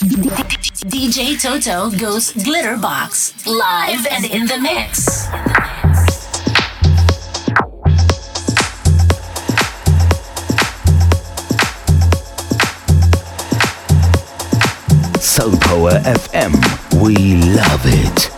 DJ Toto goes Glitterbox live and in the mix. Soul Power FM. We love it.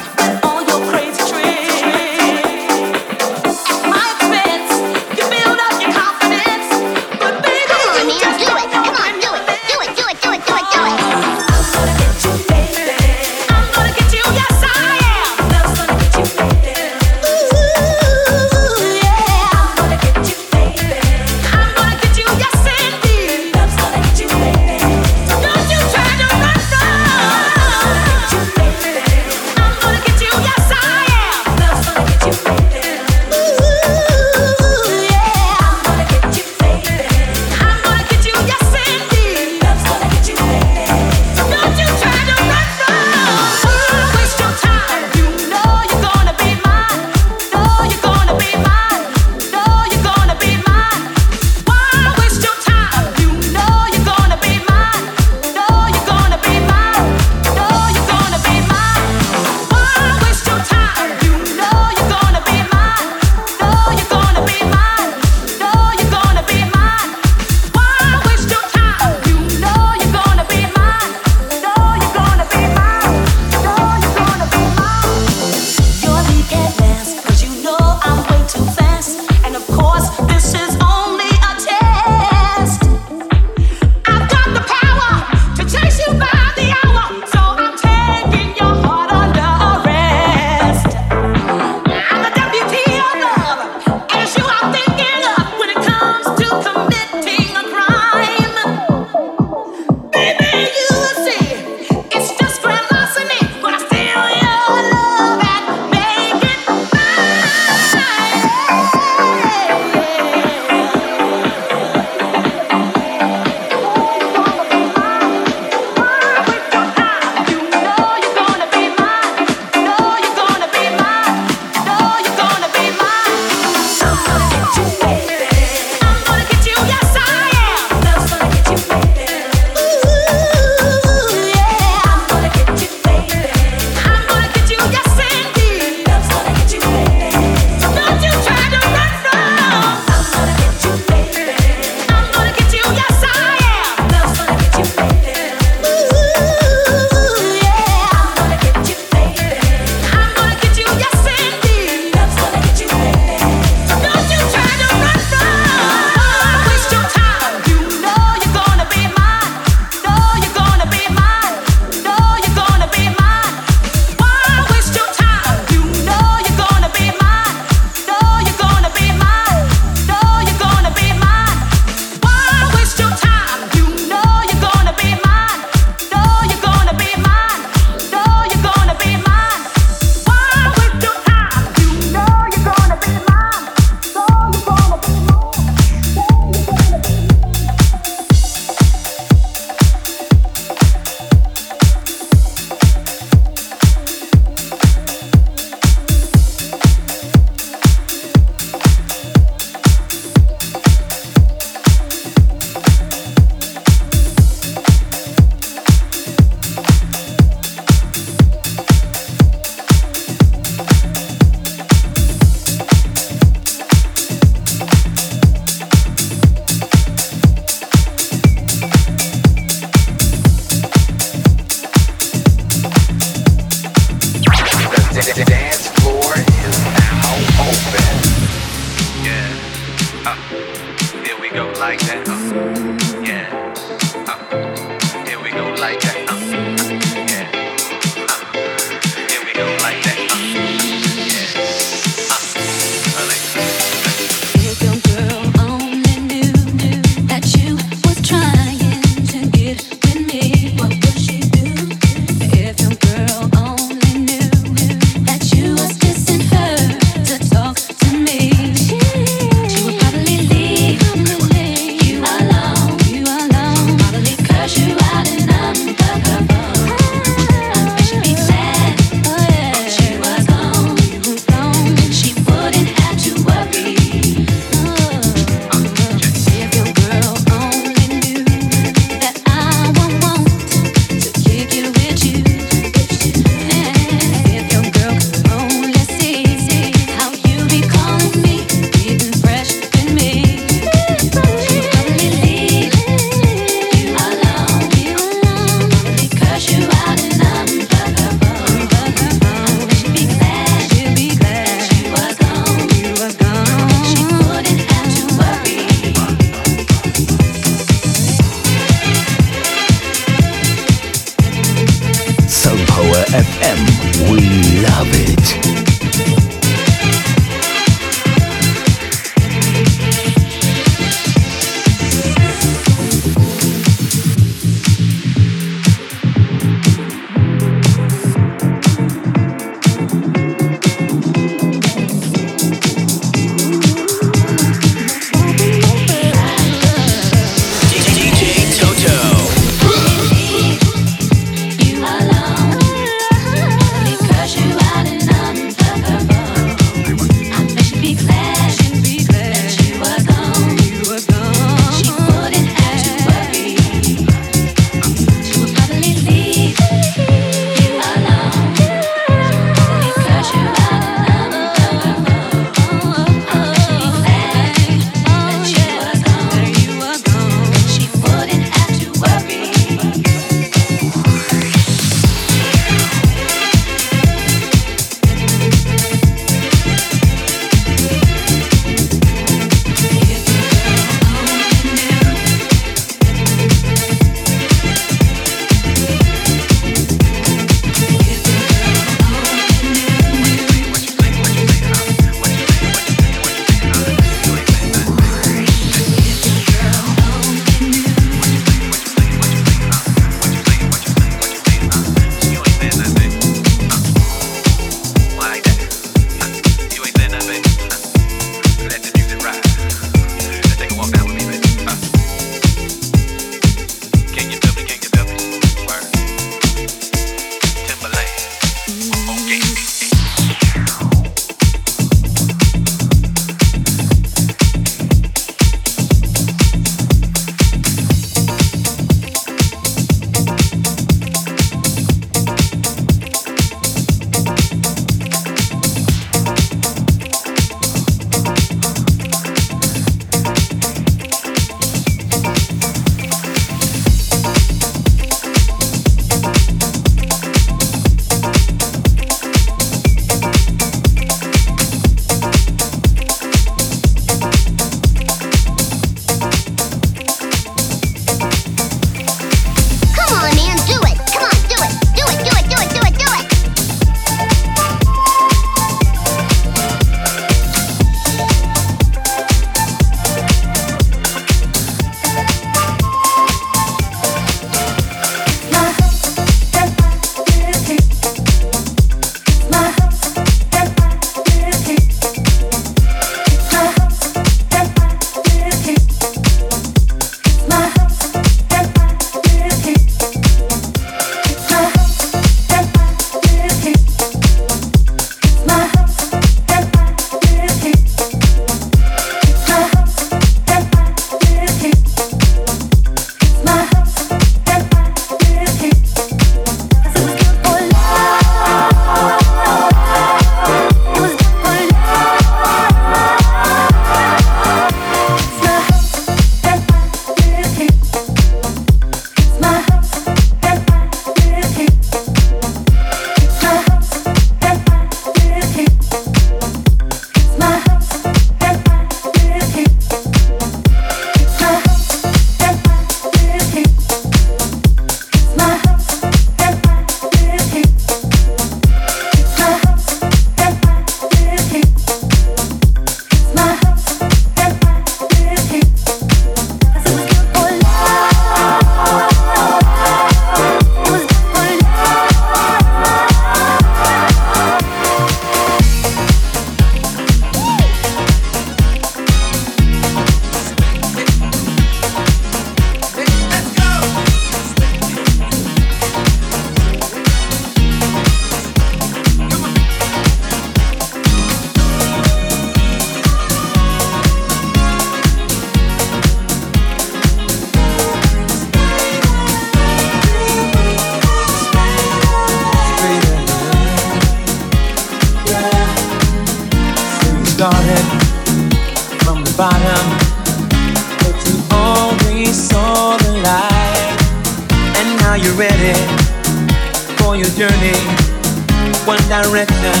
Direction,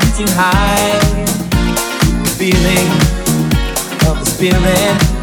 reaching high. Feeling of the spirit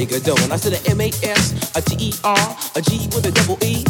Omegadone. I said a M-A-S, a T-E-R, a G with a double E.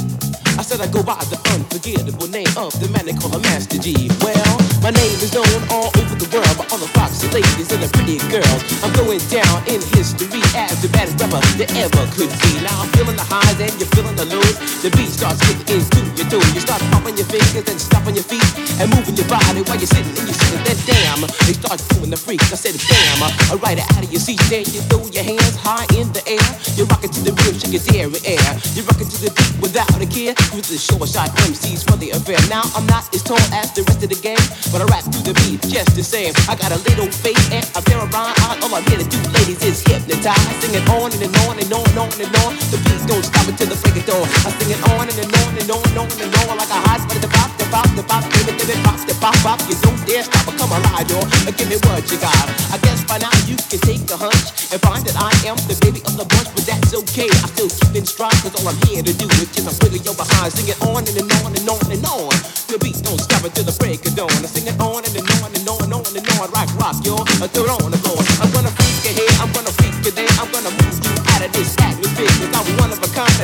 I said I go by the unforgettable name of the man they call a Master Gee. Well, my name is known all over the world by all the foxy ladies and the pretty girls. I'm going down in history as the baddest rapper that ever could be. Now I'm feeling the highs and you're feeling the lows. The beat starts getting into your toe. You start pumping your fingers and stomping your feet and moving your body while you're sitting and you're sitting. Then damn, they start doing the freak. I said damn, I ride it out of your seat. Then you throw your hands high in the air. You're rocking to the rhythm, shake your dairy air. You're rocking to the beat without a care. With the short shot MCs for the affair. Now I'm not as tall as the rest of the game, but I rap to the beat just the same. I got a little face and a pair of rhyme. All I'm to do, ladies, is hypnotize. I'm singing on and, and on and on and on and on. The beat don't stop until the break of dawn. I sing it on and, and on and on and on and on like a hot butter. The pop, the pop, the pop, give it, give it, pop, the pop, pop. You don't dare stop or come alive, y'all. Give me what you got. I guess by now you can take a hunch and find that I am the baby of the bunch, but that's okay. I still keep in stride, cause all I'm here to do is kiss a wiggle your behind. Sing it on and, and on and on and on. The beat don't stop until the break of dawn. I sing it on and, and on and on and on and on. Rock, rock, y'all. I throw it on the floor. I'm gonna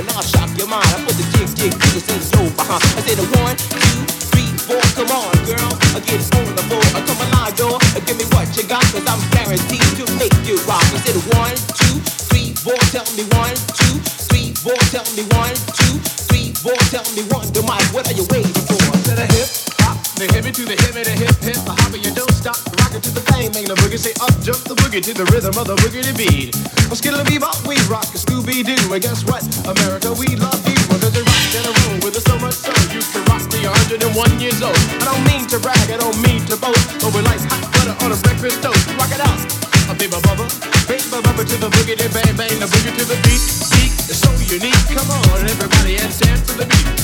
and I'll shock your mind. I put the jig, jig, jig, and soul behind. I said the one, two, three, four. Come on, girl. I get on the floor. I come alive, door. Give me what you got, cause I'm guaranteed to make you rock. I said one, two, three, four. Tell me one, two, three, four. Tell me one, two, three, four. Tell me one. The mic, what are you waiting for? To the hip hop, the hippie to the the hip hip, boogie. Say up, jump the boogie to the rhythm of the boogie beat. Well, skittle bebop, we rock a Scooby Doo, and guess what? America, we love you because you rock in a room with us so much so you can rock till you're 101 years old. I don't mean to brag, I don't mean to boast, but we're like hot butter on a breakfast toast. Rock it out, a baby bubba, baby bubba to the boogie, bang bang the boogie to the beat. Beat is so unique. Come on, everybody, and dance to the beat.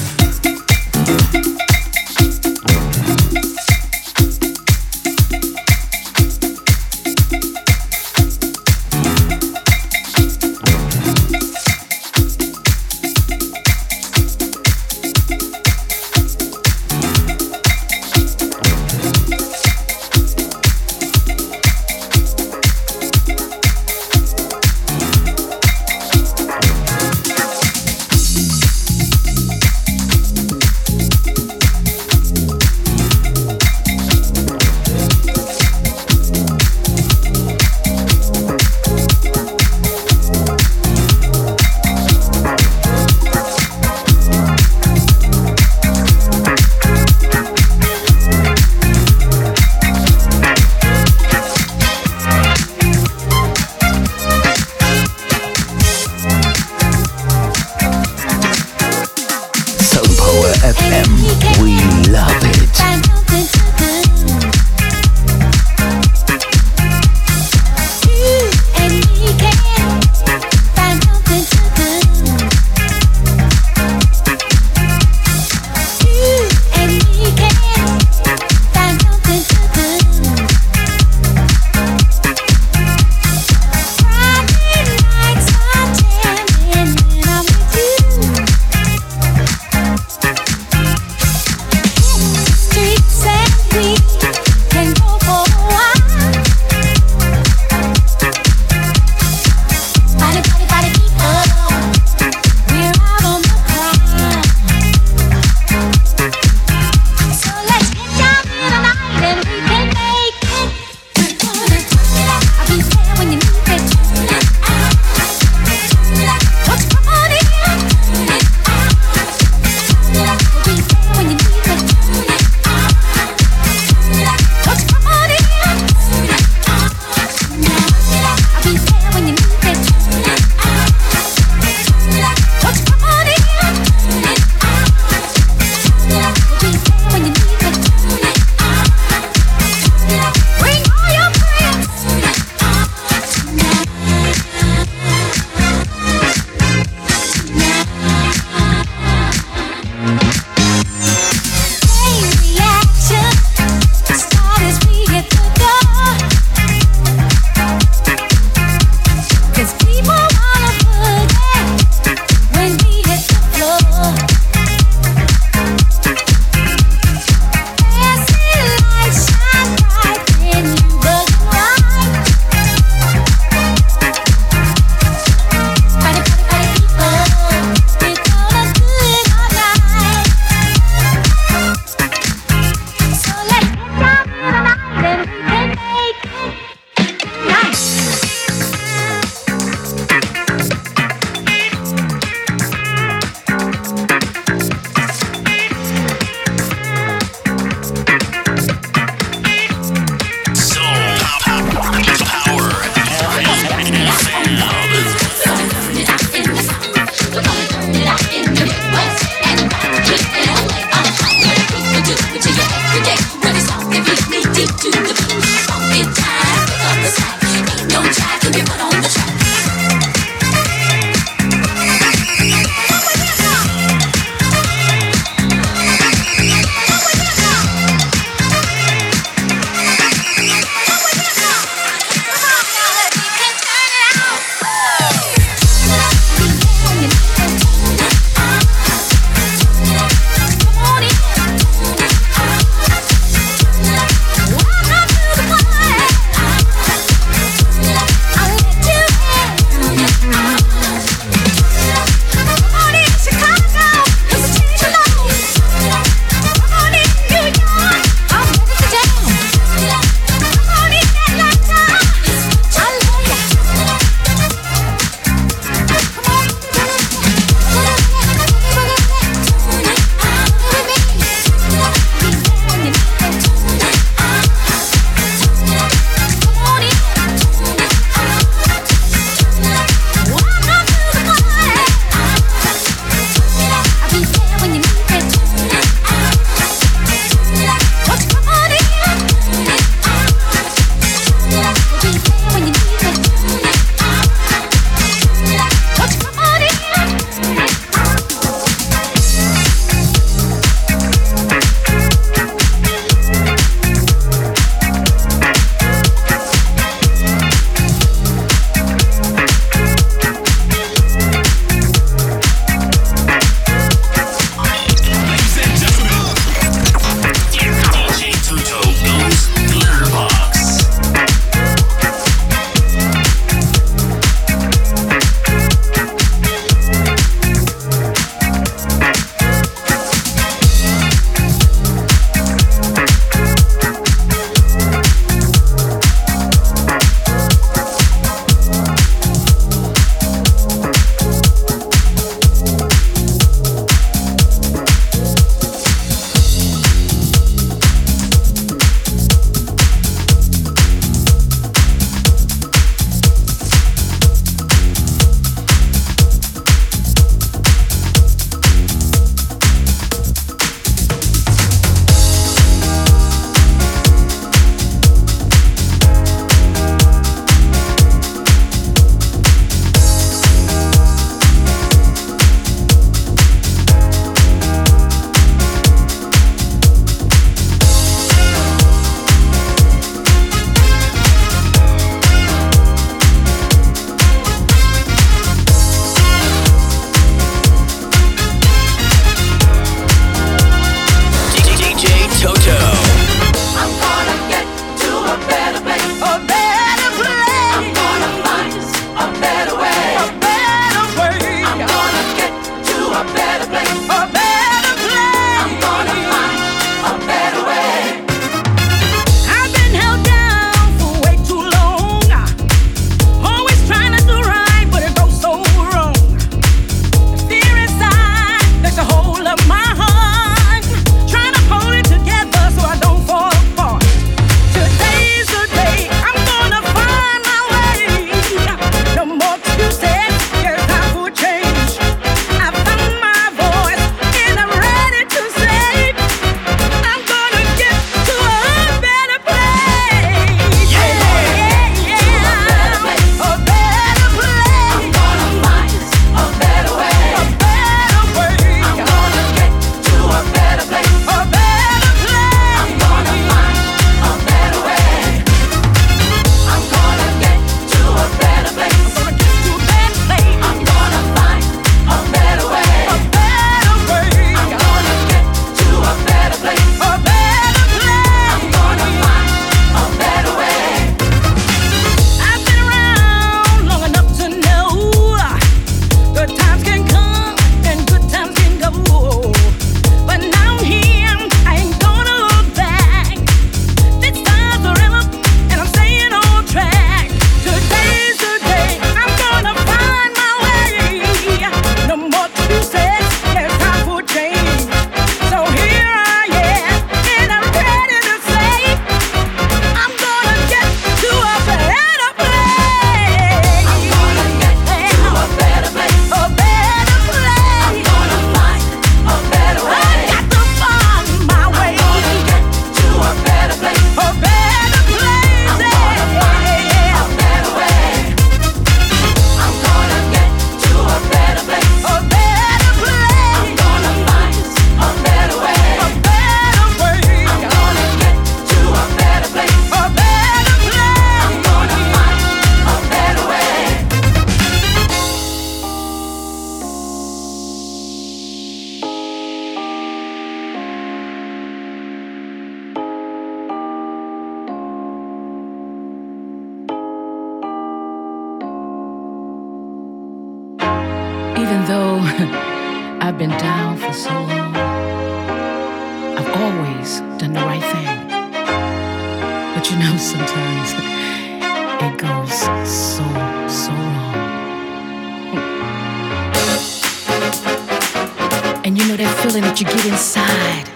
And you know that feeling that you get inside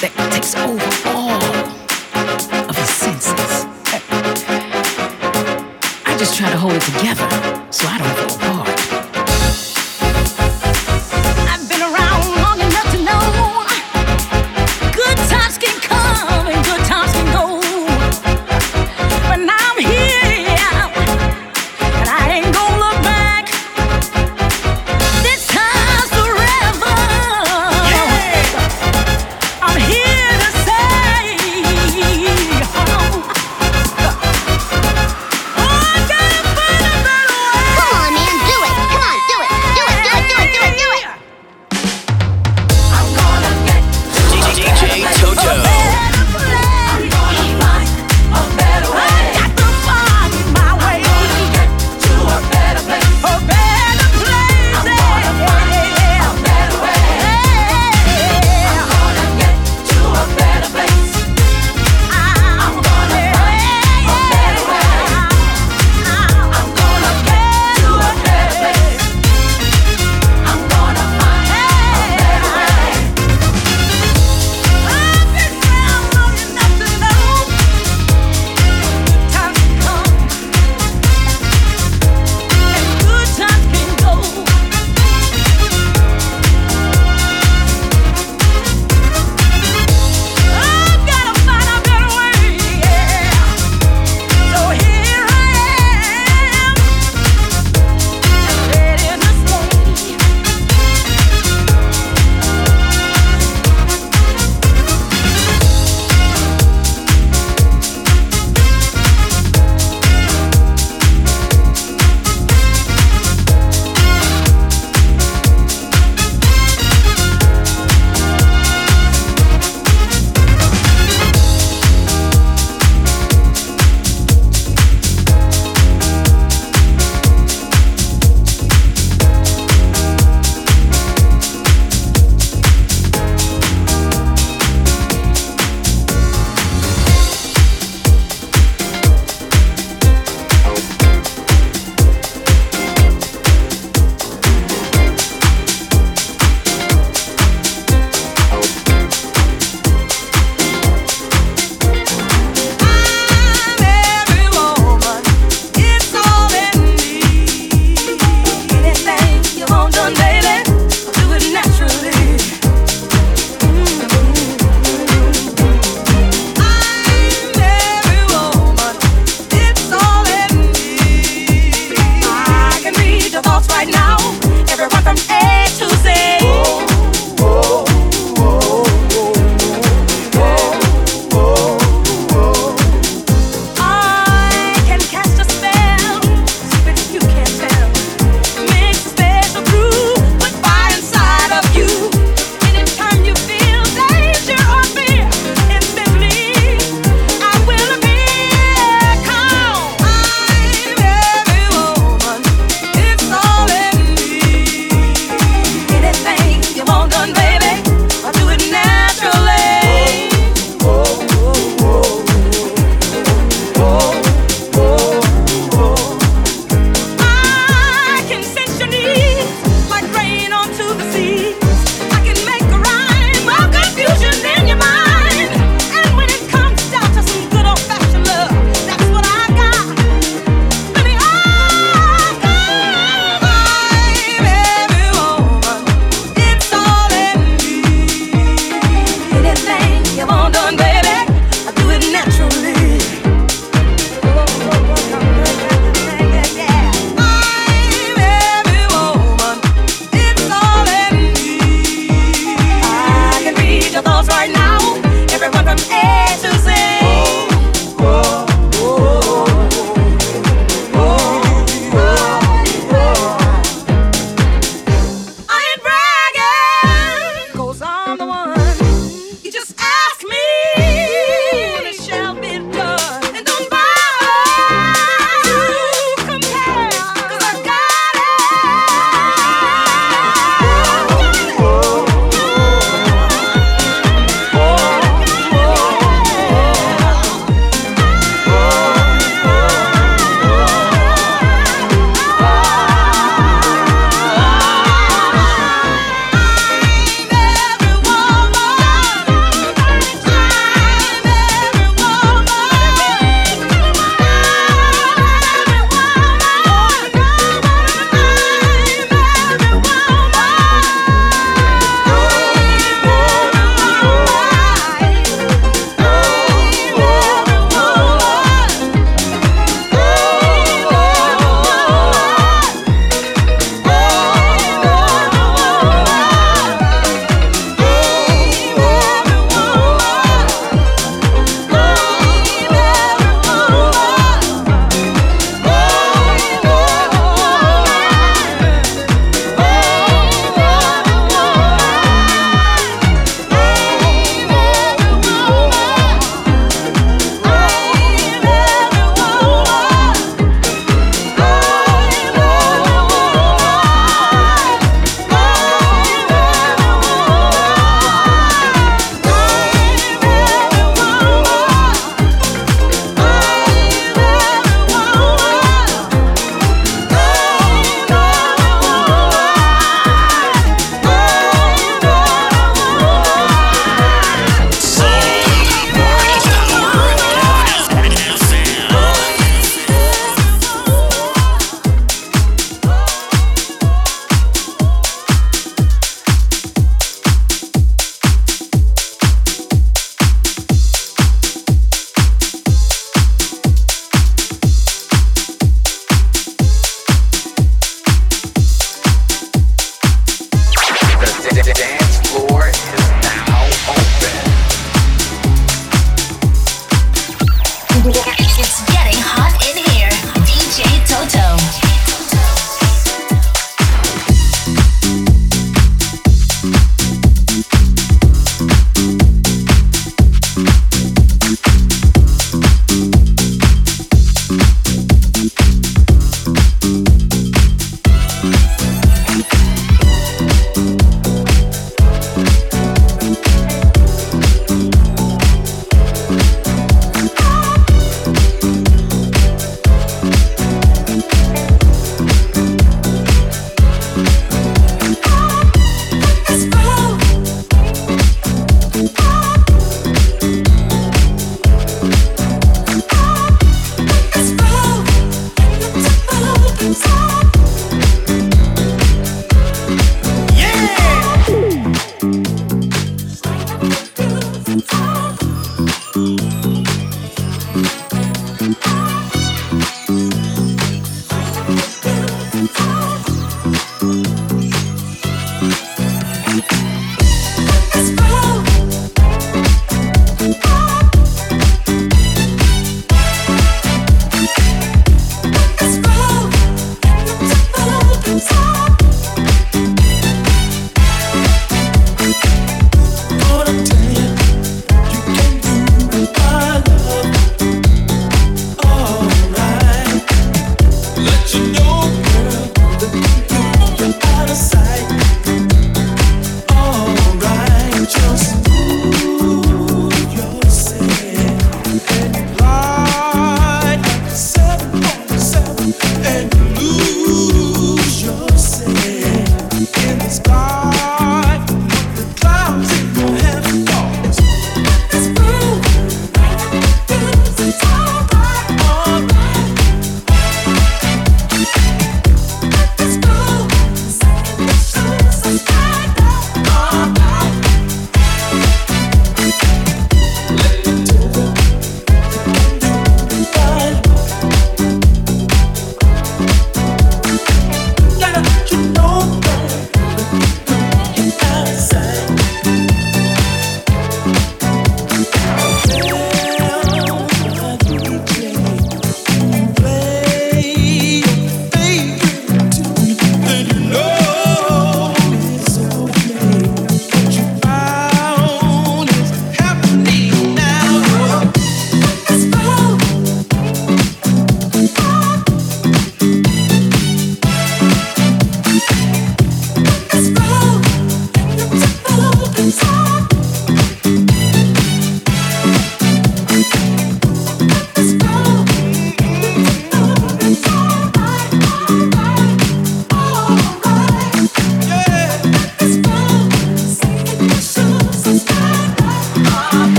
that takes over all of your senses. I just try to hold it together so I don't fall apart.